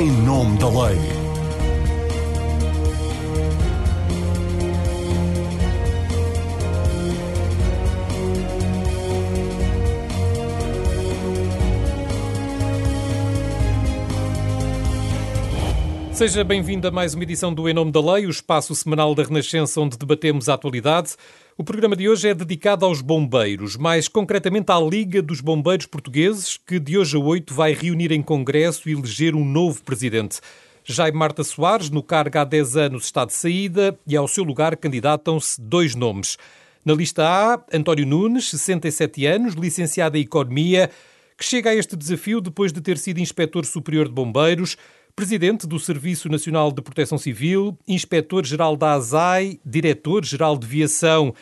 em nome da lei. Seja bem-vindo a mais uma edição do Em Nome da Lei, o espaço semanal da Renascença onde debatemos a atualidade. O programa de hoje é dedicado aos bombeiros, mais concretamente à Liga dos Bombeiros Portugueses, que de hoje a 8 vai reunir em congresso e eleger um novo presidente. Jaime Marta Soares, no cargo há 10 anos, está de saída e ao seu lugar candidatam-se dois nomes. Na lista A, António Nunes, 67 anos, licenciado em Economia, que chega a este desafio depois de ter sido inspetor superior de bombeiros, Presidente do Serviço Nacional de Proteção Civil, Inspetor-Geral da ASAI, Diretor-Geral de Viação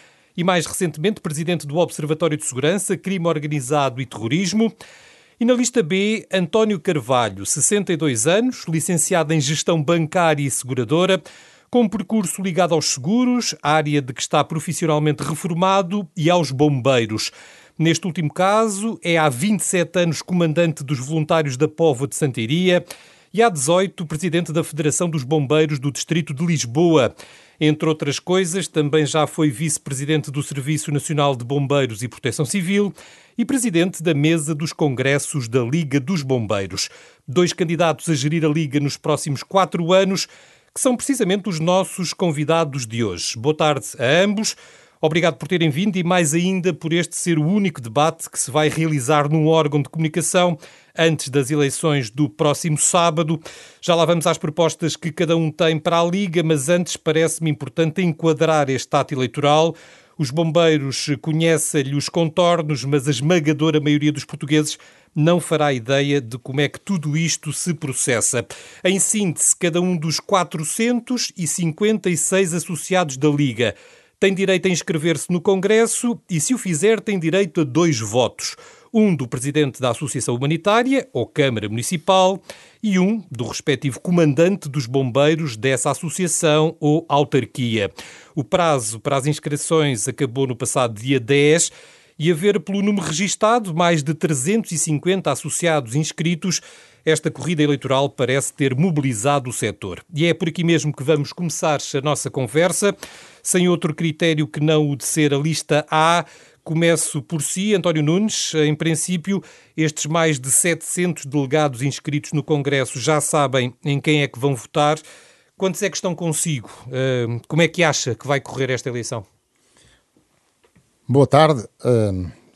e, mais recentemente, Presidente do Observatório de Segurança, Crime Organizado e Terrorismo. E na lista B, António Carvalho, 62 anos, licenciado em Gestão Bancária e Seguradora, com percurso ligado aos seguros, área de que está profissionalmente reformado, e aos bombeiros. Neste último caso, é há 27 anos comandante dos voluntários da Póvoa de Santeiria e há 18 presidente da Federação dos Bombeiros do Distrito de Lisboa. Entre outras coisas, também já foi vice-presidente do Serviço Nacional de Bombeiros e Proteção Civil e presidente da mesa dos congressos da Liga dos Bombeiros. Dois candidatos a gerir a Liga nos próximos quatro anos, que são precisamente os nossos convidados de hoje. Boa tarde a ambos. Obrigado por terem vindo e mais ainda por este ser o único debate que se vai realizar num órgão de comunicação antes das eleições do próximo sábado. Já lá vamos às propostas que cada um tem para a Liga, mas antes parece-me importante enquadrar este ato eleitoral. Os bombeiros conhecem-lhe os contornos, mas a esmagadora maioria dos portugueses não fará ideia de como é que tudo isto se processa. Em síntese, cada um dos 456 associados da Liga tem direito a inscrever-se no Congresso e, se o fizer, tem direito a dois votos. Um do presidente da Associação Humanitária, ou Câmara Municipal, e um do respectivo comandante dos bombeiros dessa associação ou autarquia. O prazo para as inscrições acabou no passado dia 10 e haver pelo número registado mais de 350 associados inscritos, esta corrida eleitoral parece ter mobilizado o setor. E é por aqui mesmo que vamos começar a nossa conversa, sem outro critério que não o de ser a lista A. Começo por si, António Nunes. Em princípio, estes mais de 700 delegados inscritos no Congresso já sabem em quem é que vão votar. Quantos é que estão consigo? Como é que acha que vai correr esta eleição? Boa tarde.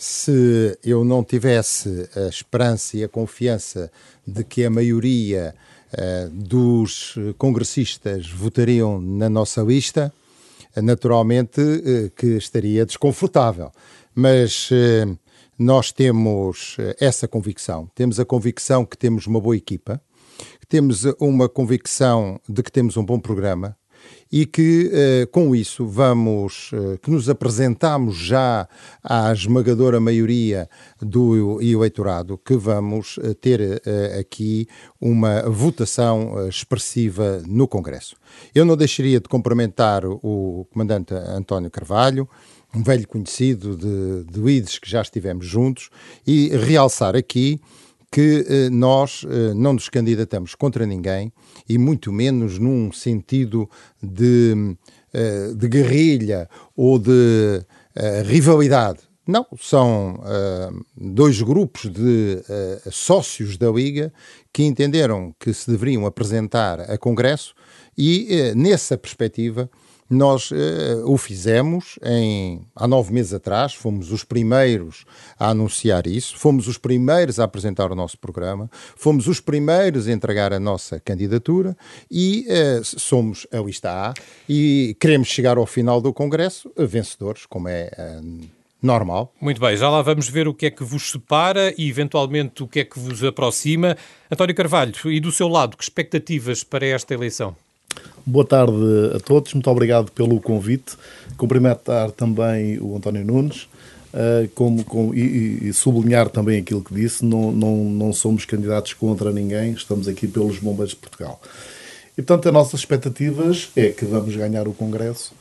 Se eu não tivesse a esperança e a confiança de que a maioria uh, dos congressistas votariam na nossa lista, naturalmente uh, que estaria desconfortável. Mas nós temos essa convicção. Temos a convicção que temos uma boa equipa, temos uma convicção de que temos um bom programa, e que eh, com isso vamos, eh, que nos apresentamos já à esmagadora maioria do eleitorado, que vamos eh, ter aqui uma votação expressiva no Congresso. Eu não deixaria de cumprimentar o comandante António Carvalho, um velho conhecido de, de IDES que já estivemos juntos, e realçar aqui que eh, nós eh, não nos candidatamos contra ninguém e muito menos num sentido de, eh, de guerrilha ou de rivalidade. Não, são dois grupos de sócios da Liga que entenderam que se deveriam apresentar a Congresso e, nessa perspectiva, nós uh, o fizemos em, há nove meses atrás, fomos os primeiros a anunciar isso, fomos os primeiros a apresentar o nosso programa, fomos os primeiros a entregar a nossa candidatura e uh, somos a lista A e queremos chegar ao final do Congresso uh, vencedores, como é normal. Muito bem, já lá vamos ver o que é que vos separa e eventualmente o que é que vos aproxima. António Carvalho, e do seu lado, que expectativas para esta eleição? Boa tarde a todos, muito obrigado pelo convite. Cumprimentar também o António Nunes. Uh, como, e, e, sublinhar também aquilo que disse, não, não, não somos candidatos contra ninguém, estamos aqui pelos bombeiros de Portugal. E portanto, as nossas expectativas é que vamos ganhar o Congresso.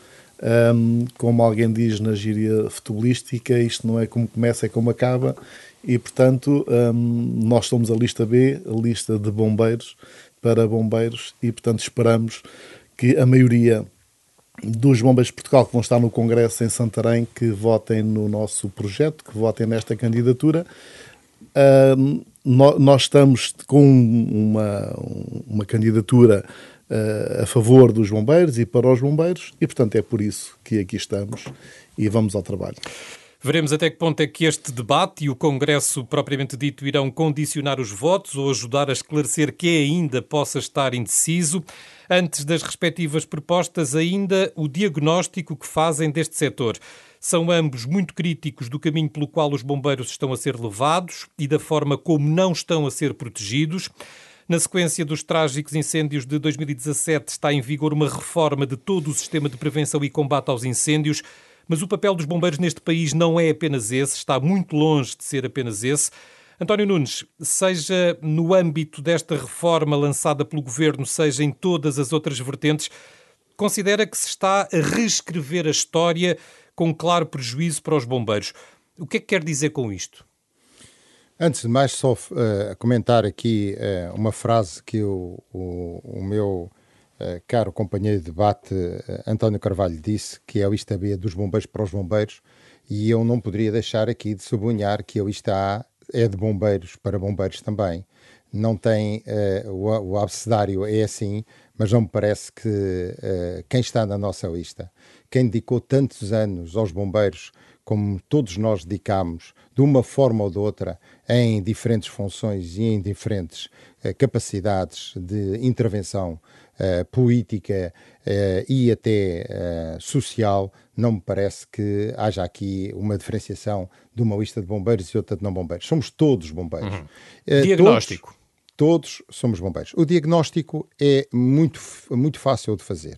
Um, como alguém diz na gíria futebolística, isto não é como começa, é como acaba. E portanto, um, nós somos a lista B, a lista de bombeiros, para bombeiros e, portanto, esperamos que a maioria dos bombeiros de Portugal que vão estar no Congresso em Santarém que votem no nosso projeto, que votem nesta candidatura. Uh, nós estamos com uma, uma candidatura uh, a favor dos bombeiros e para os bombeiros e, portanto, é por isso que aqui estamos e vamos ao trabalho. Veremos até que ponto é que este debate e o Congresso propriamente dito irão condicionar os votos ou ajudar a esclarecer que ainda possa estar indeciso. Antes das respectivas propostas, ainda o diagnóstico que fazem deste setor. São ambos muito críticos do caminho pelo qual os bombeiros estão a ser levados e da forma como não estão a ser protegidos. Na sequência dos trágicos incêndios de 2017, está em vigor uma reforma de todo o sistema de prevenção e combate aos incêndios mas o papel dos bombeiros neste país não é apenas esse, está muito longe de ser apenas esse. António Nunes, seja no âmbito desta reforma lançada pelo governo, seja em todas as outras vertentes, considera que se está a reescrever a história com claro prejuízo para os bombeiros. O que é que quer dizer com isto? Antes de mais, só uh, comentar aqui uh, uma frase que o, o, o meu caro companheiro de debate uh, António Carvalho disse que é o Isto B dos bombeiros para os bombeiros e eu não poderia deixar aqui de sublinhar que o Isto A é de bombeiros para bombeiros também. Não tem, uh, o, o abecedário é assim, mas não me parece que quem está na nossa lista, quem dedicou tantos anos aos bombeiros, como todos nós dedicamos, de uma forma ou de outra, em diferentes funções e em diferentes capacidades de intervenção uh, política uh, e até uh, social, não me parece que haja aqui uma diferenciação de uma lista de bombeiros e outra de não bombeiros. Somos todos bombeiros. Uhum. Diagnóstico. Todos, todos, somos bombeiros. O diagnóstico é muito, muito fácil de fazer.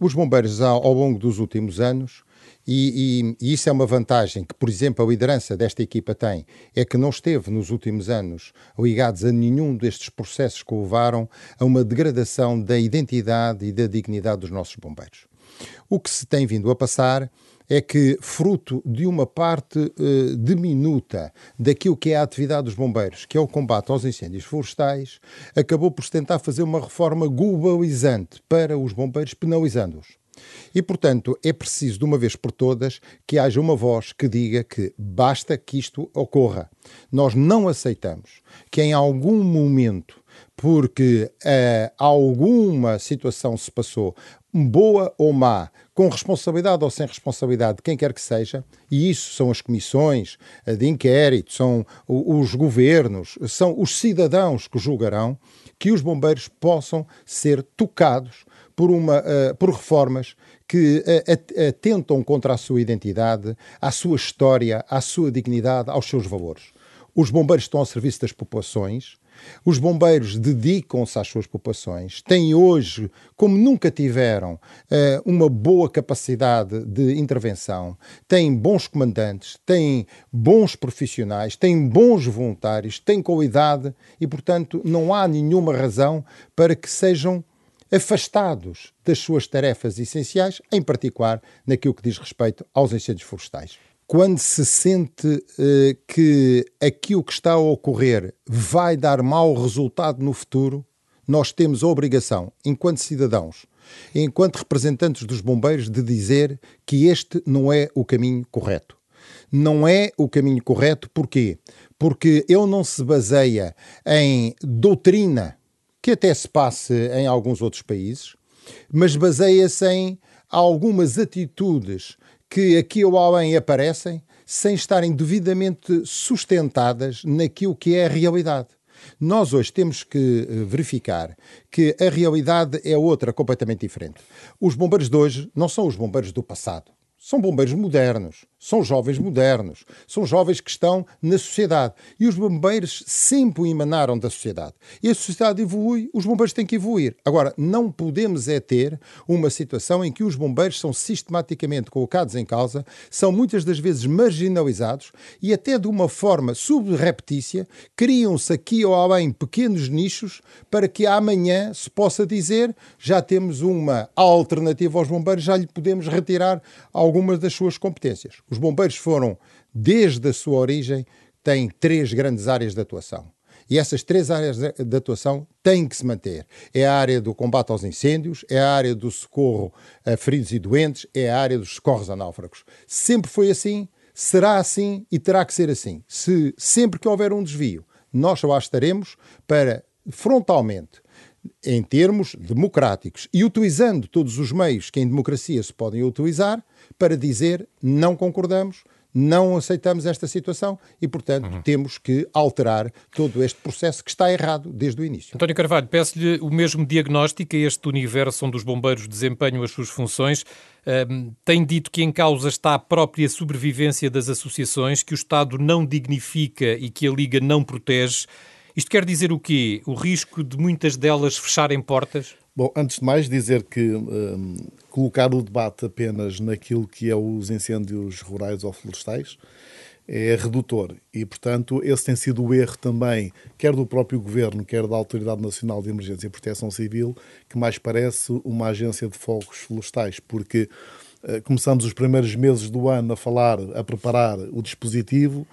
os bombeiros, ao, ao longo dos últimos anos, e, e, e, isso é uma vantagem que, por exemplo, a liderança desta equipa tem, é que não esteve nos últimos anos ligados a nenhum destes processos que levaram a uma degradação da identidade e da dignidade dos nossos bombeiros. O que se tem vindo a passar é que, fruto de uma parte uh, diminuta daquilo que é a atividade dos bombeiros, que é o combate aos incêndios florestais, acabou por se tentar fazer uma reforma globalizante para os bombeiros, penalizando-os. E, portanto, é preciso, de uma vez por todas, que haja uma voz que diga que basta que isto ocorra. Nós não aceitamos que em algum momento, porque uh, alguma situação se passou, boa ou má, com responsabilidade ou sem responsabilidade de quem quer que seja, e isso são as comissões eh, de inquérito, são os governos, são os cidadãos que julgarão que os bombeiros possam ser tocados por, uma, uh, por reformas que uh, atentam contra a sua identidade, à sua história, à sua dignidade, aos seus valores. Os bombeiros estão ao serviço das populações, os bombeiros dedicam-se às suas populações, têm hoje, como nunca tiveram, uma boa capacidade de intervenção, têm bons comandantes, têm bons profissionais, têm bons voluntários, têm qualidade e, portanto, não há nenhuma razão para que sejam afastados das suas tarefas essenciais, em particular naquilo que diz respeito aos incêndios florestais. Quando se sente eh, que aquilo que está a ocorrer vai dar mau resultado no futuro, nós temos a obrigação, enquanto cidadãos, enquanto representantes dos bombeiros, de dizer que este não é o caminho correto. Não é o caminho correto, porquê? Porque ele não se baseia em doutrina que até se passe em alguns outros países, mas baseia-se em algumas atitudes que aqui ou além aparecem sem estarem devidamente sustentadas naquilo que é a realidade. Nós hoje temos que eh, verificar que a realidade é outra, completamente diferente. Os bombeiros de hoje não são os bombeiros do passado. São bombeiros modernos, são jovens modernos, são jovens que estão na sociedade. E os bombeiros sempre emanaram da sociedade. E a sociedade evolui, os bombeiros têm que evoluir. Agora, não podemos é ter uma situação em que os bombeiros são sistematicamente colocados em causa, são muitas das vezes marginalizados e até de uma forma subreptícia criam-se aqui ou além pequenos nichos para que amanhã se possa dizer já temos uma alternativa aos bombeiros, já lhe podemos retirar algumas das suas competências. Os bombeiros foram, desde a sua origem, têm três grandes áreas de atuação. E essas três áreas de atuação têm que se manter. É a área do combate aos incêndios, é a área do socorro a feridos e doentes, é a área dos socorros a náufragos. Sempre foi assim, será assim e terá que ser assim. Se sempre que houver um desvio, nós lá estaremos para frontalmente em termos democráticos e utilizando todos os meios que em democracia se podem utilizar para dizer não concordamos, não aceitamos esta situação e, portanto, uhum. temos que alterar todo este processo que está errado desde o início. António Carvalho, peço-lhe o mesmo diagnóstico a este universo onde os bombeiros desempenham as suas funções. Um, tem dito que em causa está a própria sobrevivência das associações, que o Estado não dignifica e que a Liga não protege. Isto quer dizer o quê? O risco de muitas delas fecharem portas? Bom, antes de mais dizer que um, colocar o debate apenas naquilo que é os incêndios rurais ou florestais é redutor e, portanto, esse tem sido o erro também, quer do próprio Governo, quer da Autoridade Nacional de Emergência e Proteção Civil, que mais parece uma agência de fogos florestais, porque uh, começamos os primeiros meses do ano a falar, a preparar o dispositivo,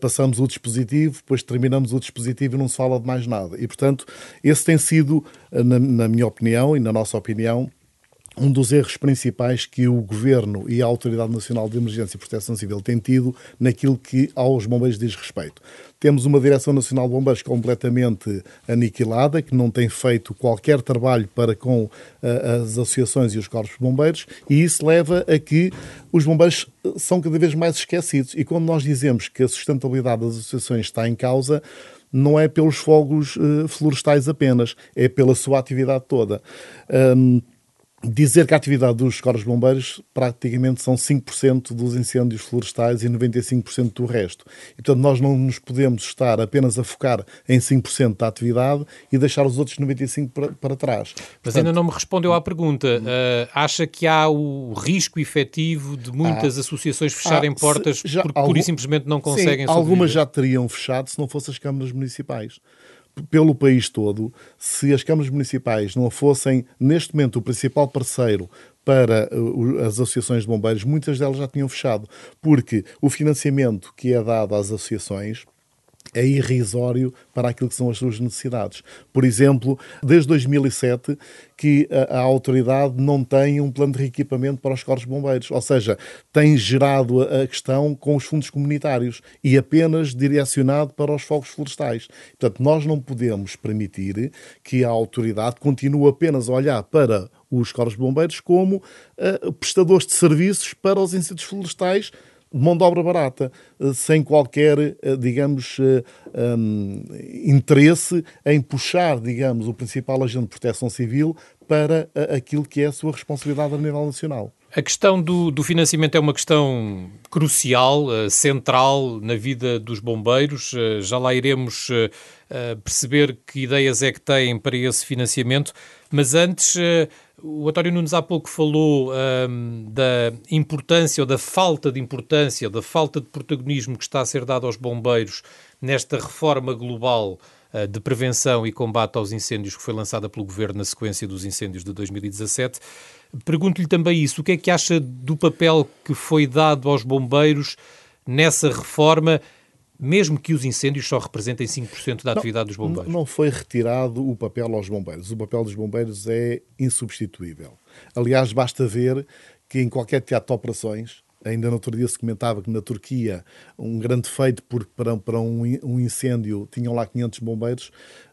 passamos o dispositivo, depois terminamos o dispositivo e não se fala de mais nada. E, portanto, esse tem sido, eh, na, na minha opinião e na nossa opinião, um dos erros principais que o Governo e a Autoridade Nacional de Emergência e Proteção Civil têm tido naquilo que aos bombeiros diz respeito. Temos uma Direção Nacional de Bombeiros completamente aniquilada, que não tem feito qualquer trabalho para com uh, as associações e os corpos de bombeiros, e isso leva a que os bombeiros eh, são cada vez mais esquecidos. E quando nós dizemos que a sustentabilidade das associações está em causa, não é pelos fogos uh, florestais apenas, é pela sua atividade toda. Dizer que a atividade dos corpos bombeiros praticamente são 5% dos incêndios florestais e 95% do resto. E, portanto, nós não nos podemos estar apenas a focar em 5% da atividade e deixar os outros 95% para, para trás. Mas portanto, ainda não me respondeu à pergunta. Uh, acha que há o risco efetivo de muitas associações fecharem ah, portas já, porque algum, pura e simplesmente não conseguem sim, Algumas já teriam fechado se não fossem as câmaras municipais pelo país todo, se as câmaras municipais não fossem, neste momento, o principal parceiro para uh, as associações de bombeiros, muitas delas já tinham fechado, porque o financiamento que é dado às associações é irrisório para aquilo que são as suas necessidades. Por exemplo, desde 2007 que a, a, autoridade não tem um plano de reequipamento para os corpos bombeiros, ou seja, tem gerado a, questão com os fundos comunitários e apenas direcionado para os fogos florestais. Portanto, nós não podemos permitir que a autoridade continue apenas a olhar para os corpos bombeiros como uh, prestadores de serviços para os incêndios florestais mão de obra barata, eh, sem qualquer, eh, digamos, um, eh, interesse em puxar, digamos, o principal agente de proteção civil para aquilo que é a sua responsabilidade a nível nacional. A questão do, do, financiamento é uma questão crucial, uh, central na vida dos bombeiros. Uh, já lá iremos uh, perceber que ideias é que têm para esse financiamento. Mas antes, o António Nunes há pouco falou um, da importância ou da falta de importância, da falta de protagonismo que está a ser dado aos bombeiros nesta reforma global de prevenção e combate aos incêndios que foi lançada pelo Governo na sequência dos incêndios de 2017. Pergunto-lhe também isso, o que é que acha do papel que foi dado aos bombeiros nessa reforma mesmo que os incêndios só representem 5% da atividade não, dos bombeiros? Não foi retirado o papel aos bombeiros. O papel dos bombeiros é insubstituível. Aliás, basta ver que em qualquer teatro de operações, ainda no outro dia se comentava que na Turquia um grande feito por, para, para um, um incêndio tinham lá 500 bombeiros,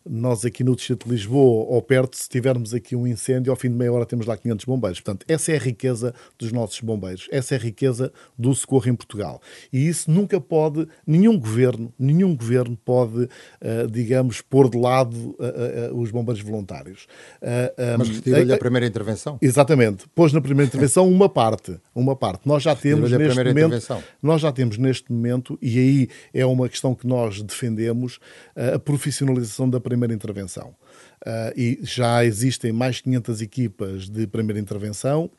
nós aqui no Distrito de Lisboa, ou perto, se tivermos aqui um incêndio, ao fim de meia hora temos lá 500 bombeiros. Portanto, essa é a riqueza dos nossos bombeiros, essa é a riqueza do socorro em Portugal. E isso nunca pode, nenhum governo, nenhum governo pode, uh, digamos, pôr de lado uh, uh, os bombeiros voluntários. Mas retirou-lhe a primeira intervenção? Exatamente. Pôs na primeira intervenção uma parte, uma parte. Nós já temos neste momento, nós já temos neste momento, e aí é uma questão que nós defendemos, a profissionalização da primeira intervenção. Uh, e já existem mais 500 equipas de primeira intervenção.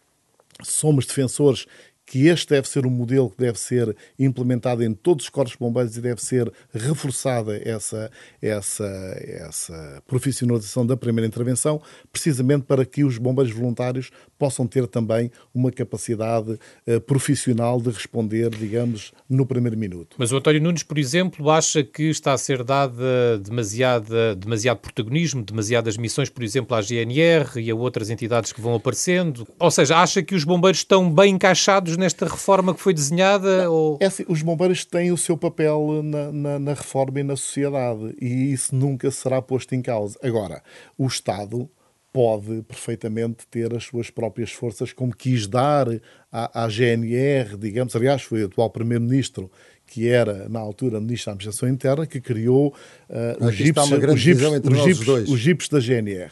Somos defensores que este deve ser um modelo que deve ser implementado em todos os corpos bombeiros e deve ser reforçada essa, essa, essa profissionalização da primeira intervenção, precisamente para que os bombeiros voluntários possam ter também uma capacidade uh, profissional de responder, digamos, no primeiro minuto. Mas o António Nunes, por exemplo, acha que está a ser dada demasiada, demasiado protagonismo, demasiadas missões, por exemplo, à GNR e a outras entidades que vão aparecendo? Ou seja, acha que os bombeiros estão bem encaixados nesta reforma que foi desenhada? Ou... É assim, os bombeiros têm o seu papel na, na, na reforma e na sociedade e isso nunca será posto em causa. Agora, o Estado pode perfeitamente ter as suas próprias forças, como quis dar à, à GNR, digamos. Aliás, foi o atual Primeiro-Ministro que era, na altura, Ministro da Administração Interna, que criou uh, os, GIPs, os, GIPs, os, GIPs, os GIPs da GNR.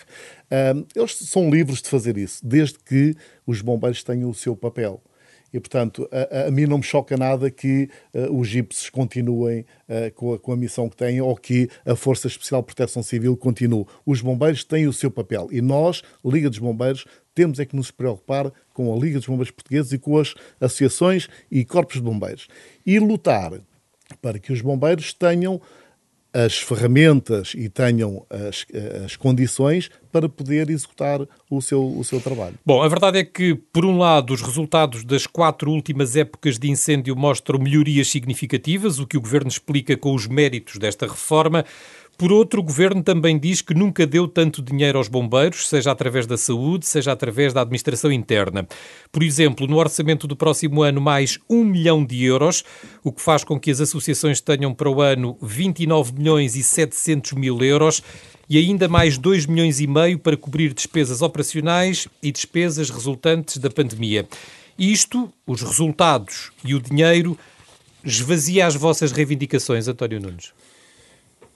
Uh, eles são livres de fazer isso, desde que os bombeiros tenham o seu papel. E, portanto, a, a, mim não me choca nada que uh, os GIPs continuem uh, com, a, com, a, missão que têm ou que a Força Especial de Proteção Civil continue. Os bombeiros têm o seu papel e nós, Liga dos Bombeiros, temos é que nos preocupar com a Liga dos Bombeiros Portugueses e com as associações e corpos de bombeiros. E lutar para que os bombeiros tenham as ferramentas e tenham as, as, condições para poder executar o seu, o seu trabalho. Bom, a verdade é que, por um lado, os resultados das quatro últimas épocas de incêndio mostram melhorias significativas, o que o Governo explica com os méritos desta reforma. Por outro, o governo também diz que nunca deu tanto dinheiro aos bombeiros, seja através da saúde, seja através da administração interna. Por exemplo, no orçamento do próximo ano, mais um milhão de euros, o que faz com que as associações tenham para o ano 29 milhões e 700 mil euros e ainda mais 2 milhões e meio para cobrir despesas operacionais e despesas resultantes da pandemia. Isto, os resultados e o dinheiro, esvazia as vossas reivindicações, António Nunes?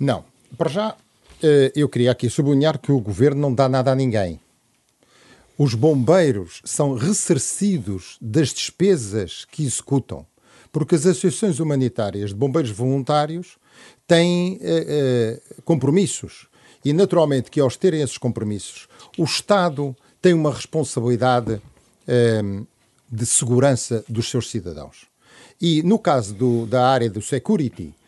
Não. Para já, eh, eu queria aqui sublinhar que o governo não dá nada a ninguém. Os bombeiros são ressarcidos das despesas que executam, porque as associações humanitárias de bombeiros voluntários têm eh, eh, compromissos. E, naturalmente, que aos terem esses compromissos, o Estado tem uma responsabilidade de segurança dos seus cidadãos. E, no caso do, da área do security, eh,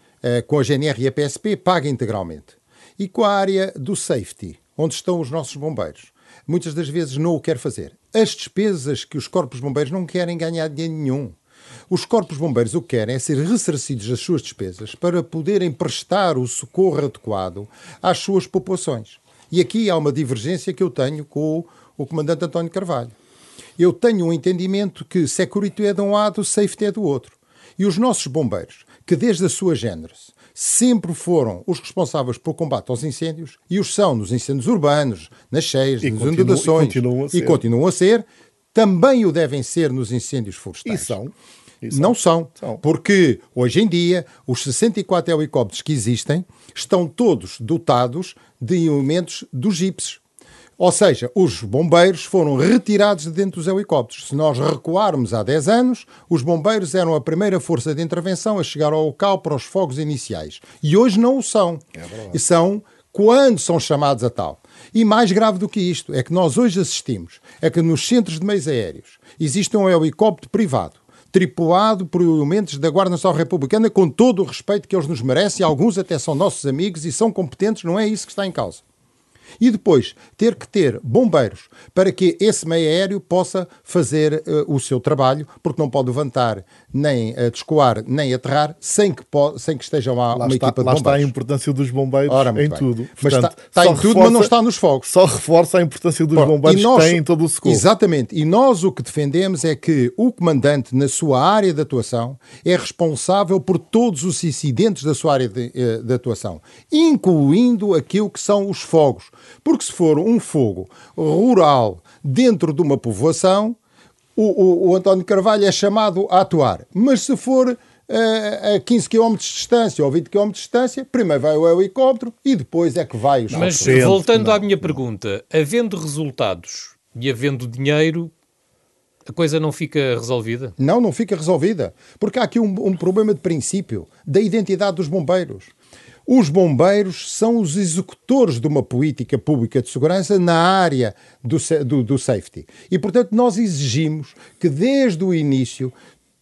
com a GNR e a PSP, paga integralmente. E com a área do safety, onde estão os nossos bombeiros, muitas das vezes não o quer fazer. As despesas que os corpos bombeiros não querem ganhar dinheiro nenhum. Os corpos bombeiros o que querem é ser ressarcidos das suas despesas para poderem prestar o socorro adequado às suas populações. E aqui há uma divergência que eu tenho com o comandante António Carvalho. Eu tenho um entendimento que security é de um lado, safety é do outro. E os nossos bombeiros que desde a sua gênese sempre foram os responsáveis pelo combate aos incêndios e os são nos incêndios urbanos, nas cheias, e nas inundações e continuam, e continuam, a ser, também o devem ser nos incêndios florestais. E são. E são. Não são, são, porque hoje em dia os 64 helicópteros que existem estão todos dotados de elementos dos GIPs, ou seja, os bombeiros foram retirados de dentro dos helicópteros. Se nós recuarmos há 10 anos, os bombeiros eram a primeira força de intervenção a chegar ao local para os fogos iniciais. E hoje não o são. É e são quando são chamados a tal. E mais grave do que isto é que nós hoje assistimos é que nos centros de meios aéreos existe um helicóptero privado tripulado por elementos da Guarda Nacional Republicana com todo o respeito que eles nos merecem, alguns até são nossos amigos e são competentes, não é isso que está em causa. E depois ter que ter bombeiros para que esse meio aéreo possa fazer uh, o seu trabalho, porque não pode levantar, nem uh, descoar, nem aterrar sem que, sem que esteja lá, lá uma está, equipa de lá bombeiros. Lá está a importância dos bombeiros Ora, em bem. tudo. Mas Portanto, está, está em tudo, mas não está nos fogos. Só reforça a importância dos Bom, bombeiros nós, que têm em todo o socorro. Exatamente. E nós o que defendemos é que o comandante, na sua área de atuação, é responsável por todos os incidentes da sua área de, uh, de atuação, incluindo aquilo que são os fogos porque se for um fogo rural dentro de uma povoação, o, o, o António Carvalho é chamado a atuar. Mas se for uh, a 15 km de distância ou 20 km de distância, primeiro vai o helicóptero e depois é que vai os Mas voltando não. à minha pergunta, havendo resultados e havendo dinheiro, a coisa não fica resolvida? Não, não fica resolvida. Porque há aqui um, um problema de princípio da identidade dos bombeiros. Os bombeiros são os executores de uma política pública de segurança na área do, do, do safety. E, portanto, nós exigimos que desde o início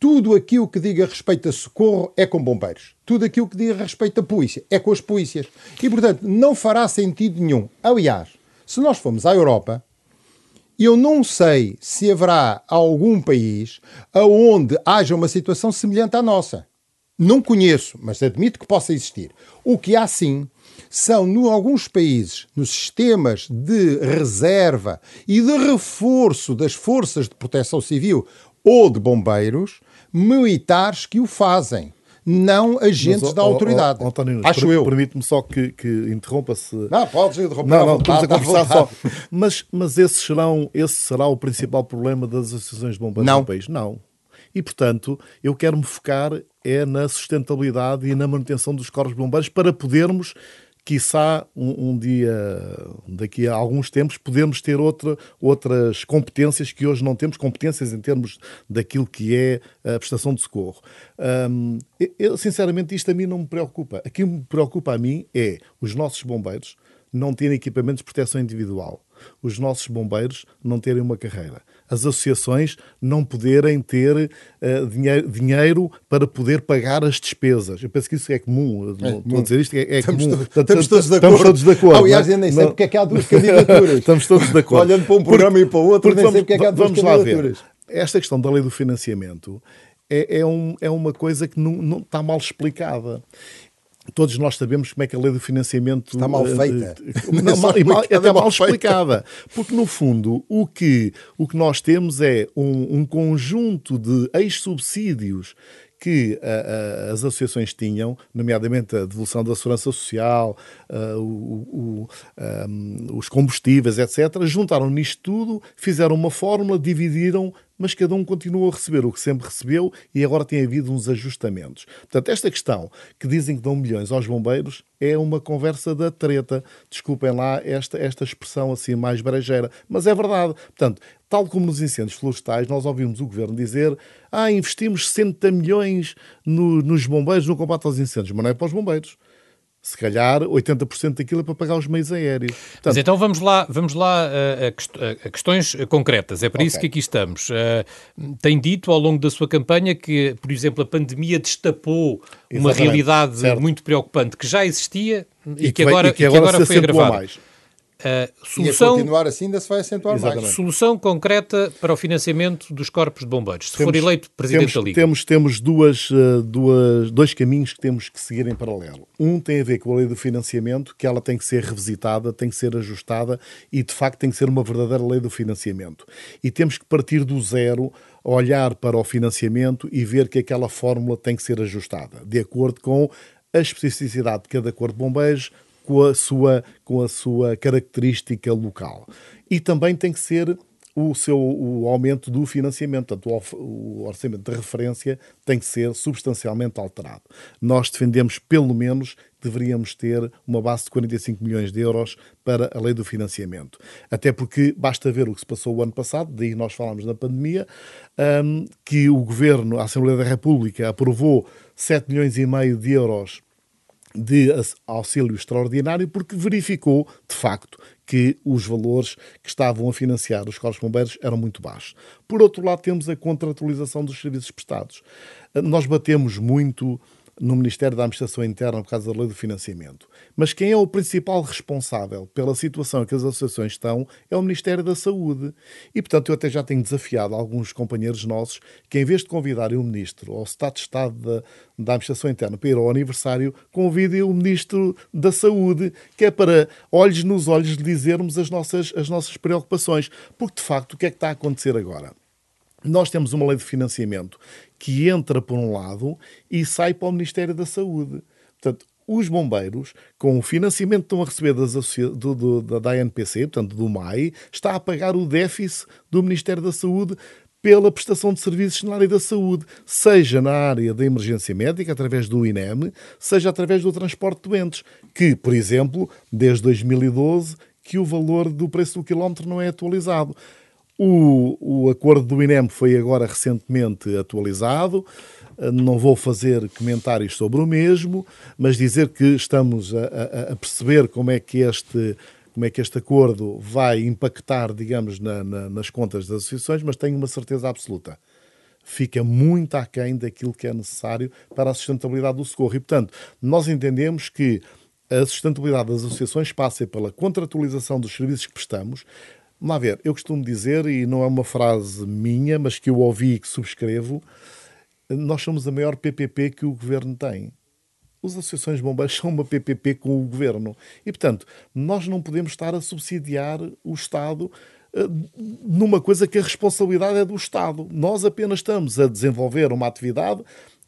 tudo aquilo que diga respeito a socorro é com bombeiros. Tudo aquilo que diga respeito a polícia é com as polícias. E, portanto, não fará sentido nenhum. Aliás, se nós formos à Europa, eu não sei se haverá algum país onde haja uma situação semelhante à nossa. Não conheço, mas admito que possa existir. O que há sim são, em alguns países, nos sistemas de reserva e de reforço das forças de proteção civil ou de bombeiros, militares que o fazem não agentes Mas, da autoridade. Oh, oh, António, Acho per, eu. Permite-me só que, que interrompa-se. Não, podes interromper. Não, não, estamos a conversar só. Mas, mas esse, serão, esse será o principal problema das associações de bombeiros não. no país? Não. E, portanto, eu quero me focar é na sustentabilidade e na manutenção dos corpos bombeiros para podermos quiçá um, um, dia, daqui a alguns tempos, podemos ter outra, outras competências que hoje não temos, competências em termos daquilo que é a prestação de socorro. Eu, sinceramente, isto a mim não me preocupa. O que me preocupa a mim é os nossos bombeiros não terem equipamentos de proteção individual, os nossos bombeiros não terem uma carreira as associações não poderem ter uh, dinheiro, dinheiro, para poder pagar as despesas. Eu penso que isso é comum. É, estou a dizer isto, é, é estamos comum. To, estamos, todos de acordo. Estamos todos de acordo. Aliás, eu nem sei porque é que há duas candidaturas. estamos todos de acordo. Olhando para um programa porque, e para o outro, nem sei porque é que há duas candidaturas. Esta questão da lei do financiamento é, é, um, é uma coisa que não, não está mal explicada todos nós sabemos como é que a lei do financiamento está mal eh, feita, não, mal, mal, até mal, mal explicada, porque no fundo o que o que nós temos é um, um conjunto de ex-subsídios que uh, uh, as associações tinham, nomeadamente a devolução da segurança social, uh, o, o, os combustíveis, etc., juntaram nisto tudo, fizeram uma fórmula, dividiram mas cada um continua a receber o que sempre recebeu e agora tem havido uns ajustamentos. Portanto, esta questão que dizem que dão milhões aos bombeiros é uma conversa da treta. Desculpem lá esta, esta expressão assim mais brejeira, mas é verdade. Portanto, tal como nos incêndios florestais, nós ouvimos o governo dizer ah, investimos 60 milhões no, nos bombeiros no combate aos incêndios, mas não é para os bombeiros se calhar 80% daquilo é para pagar os meios aéreos. Portanto, Mas então vamos lá, vamos lá a, a, a questões concretas, é para okay. isso que aqui estamos. Uh, tem dito ao longo da sua campanha que, por exemplo, a pandemia destapou Exatamente. uma realidade certo. muito preocupante que já existia e, e que, agora, e que agora, e que agora foi agravada. Mais. Uh, solução, e a continuar assim ainda se vai acentuar Exatamente. mais. Solução concreta para o financiamento dos corpos de bombeiros, se temos, for eleito Presidente temos, da Liga. Temos, temos duas, eh, duas, dois caminhos que temos que seguir em paralelo. Um tem a ver com a lei do financiamento, que ela tem que ser revisitada, tem que ser ajustada e, de facto, tem que ser uma verdadeira lei do financiamento. E temos que partir do zero, olhar para o financiamento e ver que aquela fórmula tem que ser ajustada, de acordo com a especificidade de cada corpo de bombeiros, com a sua, com a sua característica local. E também tem que ser o seu o aumento do financiamento, portanto, o orçamento de referência tem que ser substancialmente alterado. Nós defendemos, pelo menos, deveríamos ter uma base de 45 milhões de euros para a lei do financiamento. Até porque basta ver o que se passou o ano passado, daí nós falamos da pandemia, um, que o Governo, a Assembleia da República, aprovou 7 milhões e meio de euros de auxílio extraordinário porque verificou, de facto, que os valores que estavam a financiar os corpos bombeiros eram muito baixos. Por outro lado, temos a contratualização dos serviços prestados. Nós batemos muito no Ministério da Administração Interna por causa da lei do financiamento. Mas quem é o principal responsável pela situação em que as associações estão é o Ministério da Saúde. E, portanto, eu até já tenho desafiado alguns companheiros nossos que, em vez de convidarem o Ministro ao Estado de Estado da, da Administração Interna para ir ao aniversário, convidem o Ministro da Saúde, que é para olhos nos olhos dizermos as nossas, as nossas preocupações. Porque, de facto, o que é que está a acontecer agora? Nós temos uma lei de financiamento que entra por um lado e sai para o Ministério da Saúde. Portanto, os bombeiros, com o financiamento que estão a receber das do, do, da ANPC, portanto do MAI, está a pagar o déficit do Ministério da Saúde pela prestação de serviços na área da saúde, seja na área da emergência médica, através do INEM, seja através do transporte de doentes, que, por exemplo, desde 2012, que o valor do preço do quilómetro não é atualizado. O, o acordo do INEM foi agora recentemente atualizado. não vou fazer comentários sobre o mesmo, mas dizer que estamos a, a, a perceber como é que este como é que este acordo vai impactar, digamos, na, na, nas contas das associações, mas tenho uma certeza absoluta. Fica muito aquém daquilo que é necessário para a sustentabilidade do socorro. E, portanto, nós entendemos que a sustentabilidade das associações passa pela contratualização dos serviços que prestamos. Vamos lá ver, eu costumo dizer, e não é uma frase minha, mas que eu ouvi e que subscrevo, nós somos a maior PPP que o governo tem. As associações de bombeiros são uma PPP com o governo. E, portanto, nós não podemos estar a subsidiar o Estado eh, numa coisa que a responsabilidade é do Estado. Nós apenas estamos a desenvolver uma atividade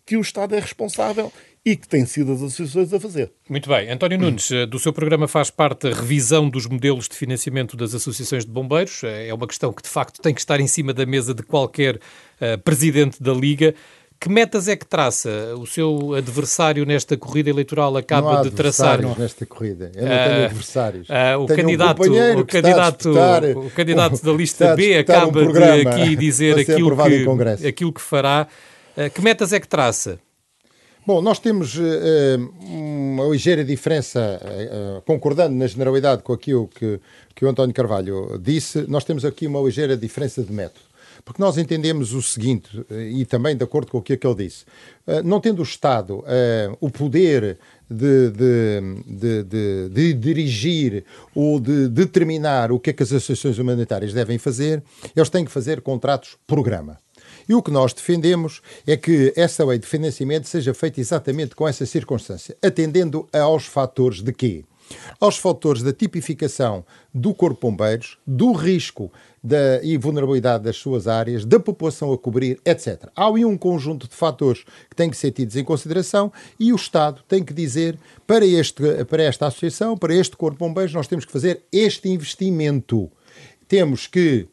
que o Estado é responsável e que tem sido as associações a fazer. Muito bem. António Nunes, eh, do seu programa faz parte a revisão dos modelos de financiamento das associações de bombeiros. Eh, é uma questão que, de facto, tem que estar em cima da mesa de qualquer uh, presidente da Liga. Que metas é que traça? O seu adversário nesta corrida eleitoral acaba de traçar. nesta corrida. Eu não tenho uh, adversários. Uh, o, candidato, um o, candidato, o candidato da lista B acaba um de aqui dizer aquilo que, aquilo que fará. Uh, que metas é que traça? Bom, nós temos uh, uma ligeira diferença, uh, concordando na generalidade com aquilo que, que o António Carvalho disse, nós temos aqui uma ligeira diferença de método. Porque nós entendemos o seguinte, e também de acordo com o que, é que ele disse, não tendo o Estado o poder de, de, de, de, dirigir ou de determinar o que é que as associações humanitárias devem fazer, eles têm que fazer contratos programa. E o que nós defendemos é que essa lei de financiamento seja feita exatamente com essa circunstância, atendendo aos fatores de quê? Aos fatores da tipificação do Corpo Bombeiros, do risco da, e vulnerabilidade das suas áreas, da população a cobrir, etc. Há aí um conjunto de fatores que têm que ser tidos em consideração e o Estado tem que dizer para, este, para esta associação, para este Corpo Bombeiros, nós temos que fazer este investimento. Temos que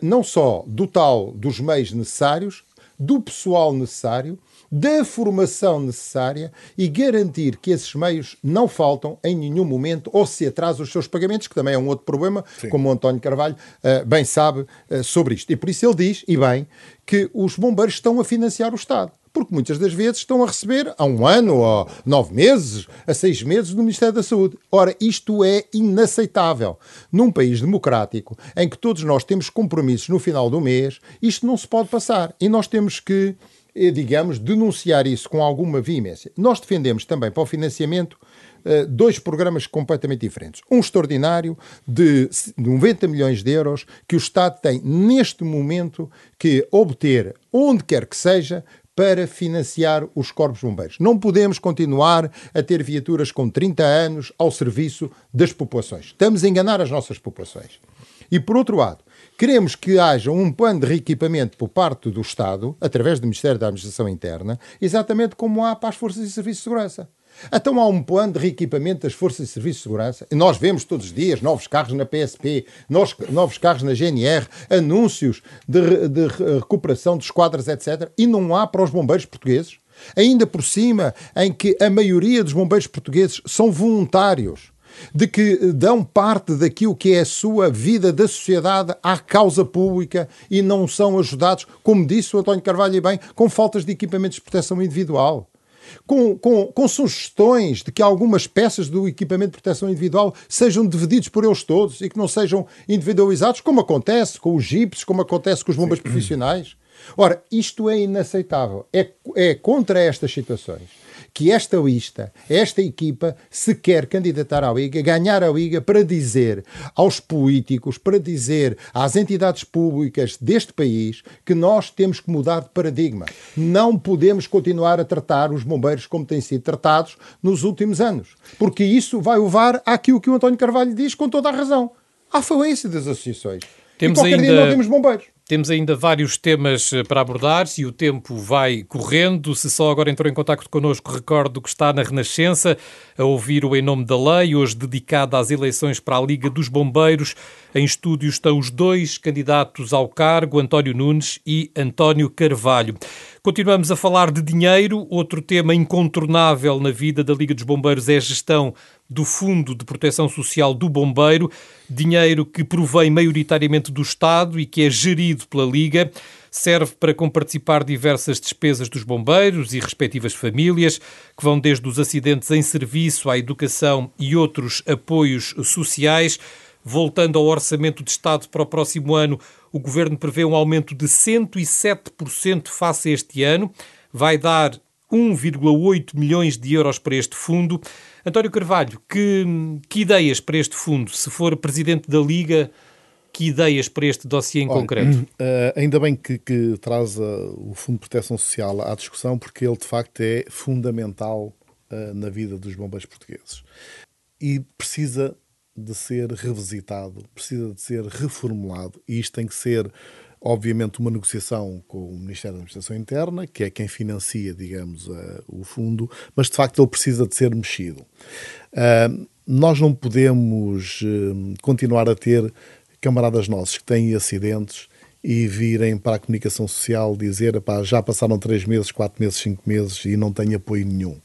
não só do tal dos meios necessários, do pessoal necessário, da formação necessária e garantir que esses meios não faltam em nenhum momento ou se atrasam os seus pagamentos, que também é um outro problema, Sim. como o António Carvalho uh, bem sabe uh, sobre isto. E por isso ele diz, e bem, que os bombeiros estão a financiar o Estado porque muitas das vezes estão a receber há um ano, ou nove meses, a seis meses do Ministério da Saúde. Ora, isto é inaceitável. Num país democrático, em que todos nós temos compromissos no final do mês, isto não se pode passar. E nós temos que, eh, digamos, denunciar isso com alguma veemência. Nós defendemos também para o financiamento eh, dois programas completamente diferentes. Um extraordinário de 90 milhões de euros que o Estado tem neste momento que obter, onde quer que seja, para financiar os corpos bombeiros. Não podemos continuar a ter viaturas com 30 anos ao serviço das populações. Estamos a enganar as nossas populações. E, por outro lado, queremos que haja um plano de reequipamento por parte do Estado, através do Ministério da Administração Interna, exatamente como há para as Forças e Serviços de Segurança. Então há um plano de reequipamento das forças de serviço de segurança. E nós vemos todos os dias novos carros na PSP, novos carros na GNR, anúncios de, de recuperação de esquadras, etc. E não há para os bombeiros portugueses. Ainda por cima, em que a maioria dos bombeiros portugueses são voluntários de que dão parte daquilo que é a sua vida da sociedade à causa pública e não são ajudados, como disse o António Carvalho e bem, com faltas de equipamentos de proteção individual com, com, com sugestões de que algumas peças do equipamento de proteção individual sejam divididos por eles todos e que não sejam individualizados, como acontece com os jipes, como acontece com os bombas profissionais. Ora, isto é inaceitável. É, é contra estas situações que esta lista, esta equipa, se quer candidatar à Liga, ganhar a Liga para dizer aos políticos, para dizer às entidades públicas deste país que nós temos que mudar de paradigma. Não podemos continuar a tratar os bombeiros como têm sido tratados nos últimos anos, porque isso vai levar àquilo que o António Carvalho diz com toda a razão. À falência das associações. Temos e qualquer ainda... dia não temos bombeiros. Temos ainda vários temas eh, para abordar e o tempo vai correndo. Se só agora entrou em contato connosco, recordo que está na Renascença a ouvir o Em Nome da Lei, hoje dedicada às eleições para a Liga dos Bombeiros. Em estúdio estão os dois candidatos ao cargo, António Nunes e António Carvalho. Continuamos a falar de dinheiro. Outro tema incontornável na vida da Liga dos Bombeiros é a gestão do Fundo de Proteção Social do Bombeiro, dinheiro que provém maioritariamente do Estado e que é gerido pela Liga. Serve para comparticipar diversas despesas dos bombeiros e respectivas famílias, que vão desde os acidentes em serviço à educação e outros apoios sociais. Voltando ao orçamento de Estado para o próximo ano, o governo prevê um aumento de 107% face a este ano. Vai dar 1,8 milhões de euros para este fundo. António Carvalho, que, que ideias para este fundo? Se for presidente da Liga, que ideias para este dossiê em Olha, concreto? Uh, ainda bem que, que traz uh, o Fundo de Proteção Social à discussão, porque ele de facto é fundamental uh, na vida dos bombeiros portugueses. E precisa de ser revisitado, precisa de ser reformulado, e isto tem que ser obviamente, uma negociação com o Ministério da Administração Interna, que é quem financia, digamos, uh, o fundo, mas de facto ele precisa de ser mexido. Uh, nós não podemos uh, continuar a ter camaradas nossos que têm acidentes e virem para a comunicação social dizer já passaram três meses, quatro meses, cinco meses e não têm apoio nenhum.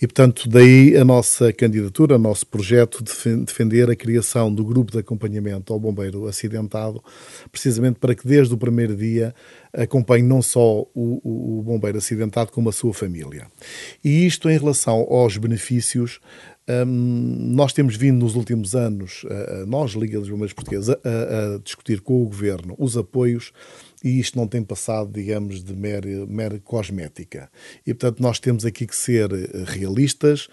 E, portanto, daí a nossa candidatura, o nosso projeto de defender a criação do grupo de acompanhamento ao bombeiro acidentado, precisamente para que desde o primeiro dia acompanhe não só o, o bombeiro acidentado, como a sua família. E isto em relação aos benefícios, um, nós temos vindo nos últimos anos, nós, Liga dos Bombeiros Portugueses, a, a, discutir com o Governo os apoios e isto não tem passado, digamos, de mera, mera cosmética. E, portanto, nós temos aqui que ser eh, realistas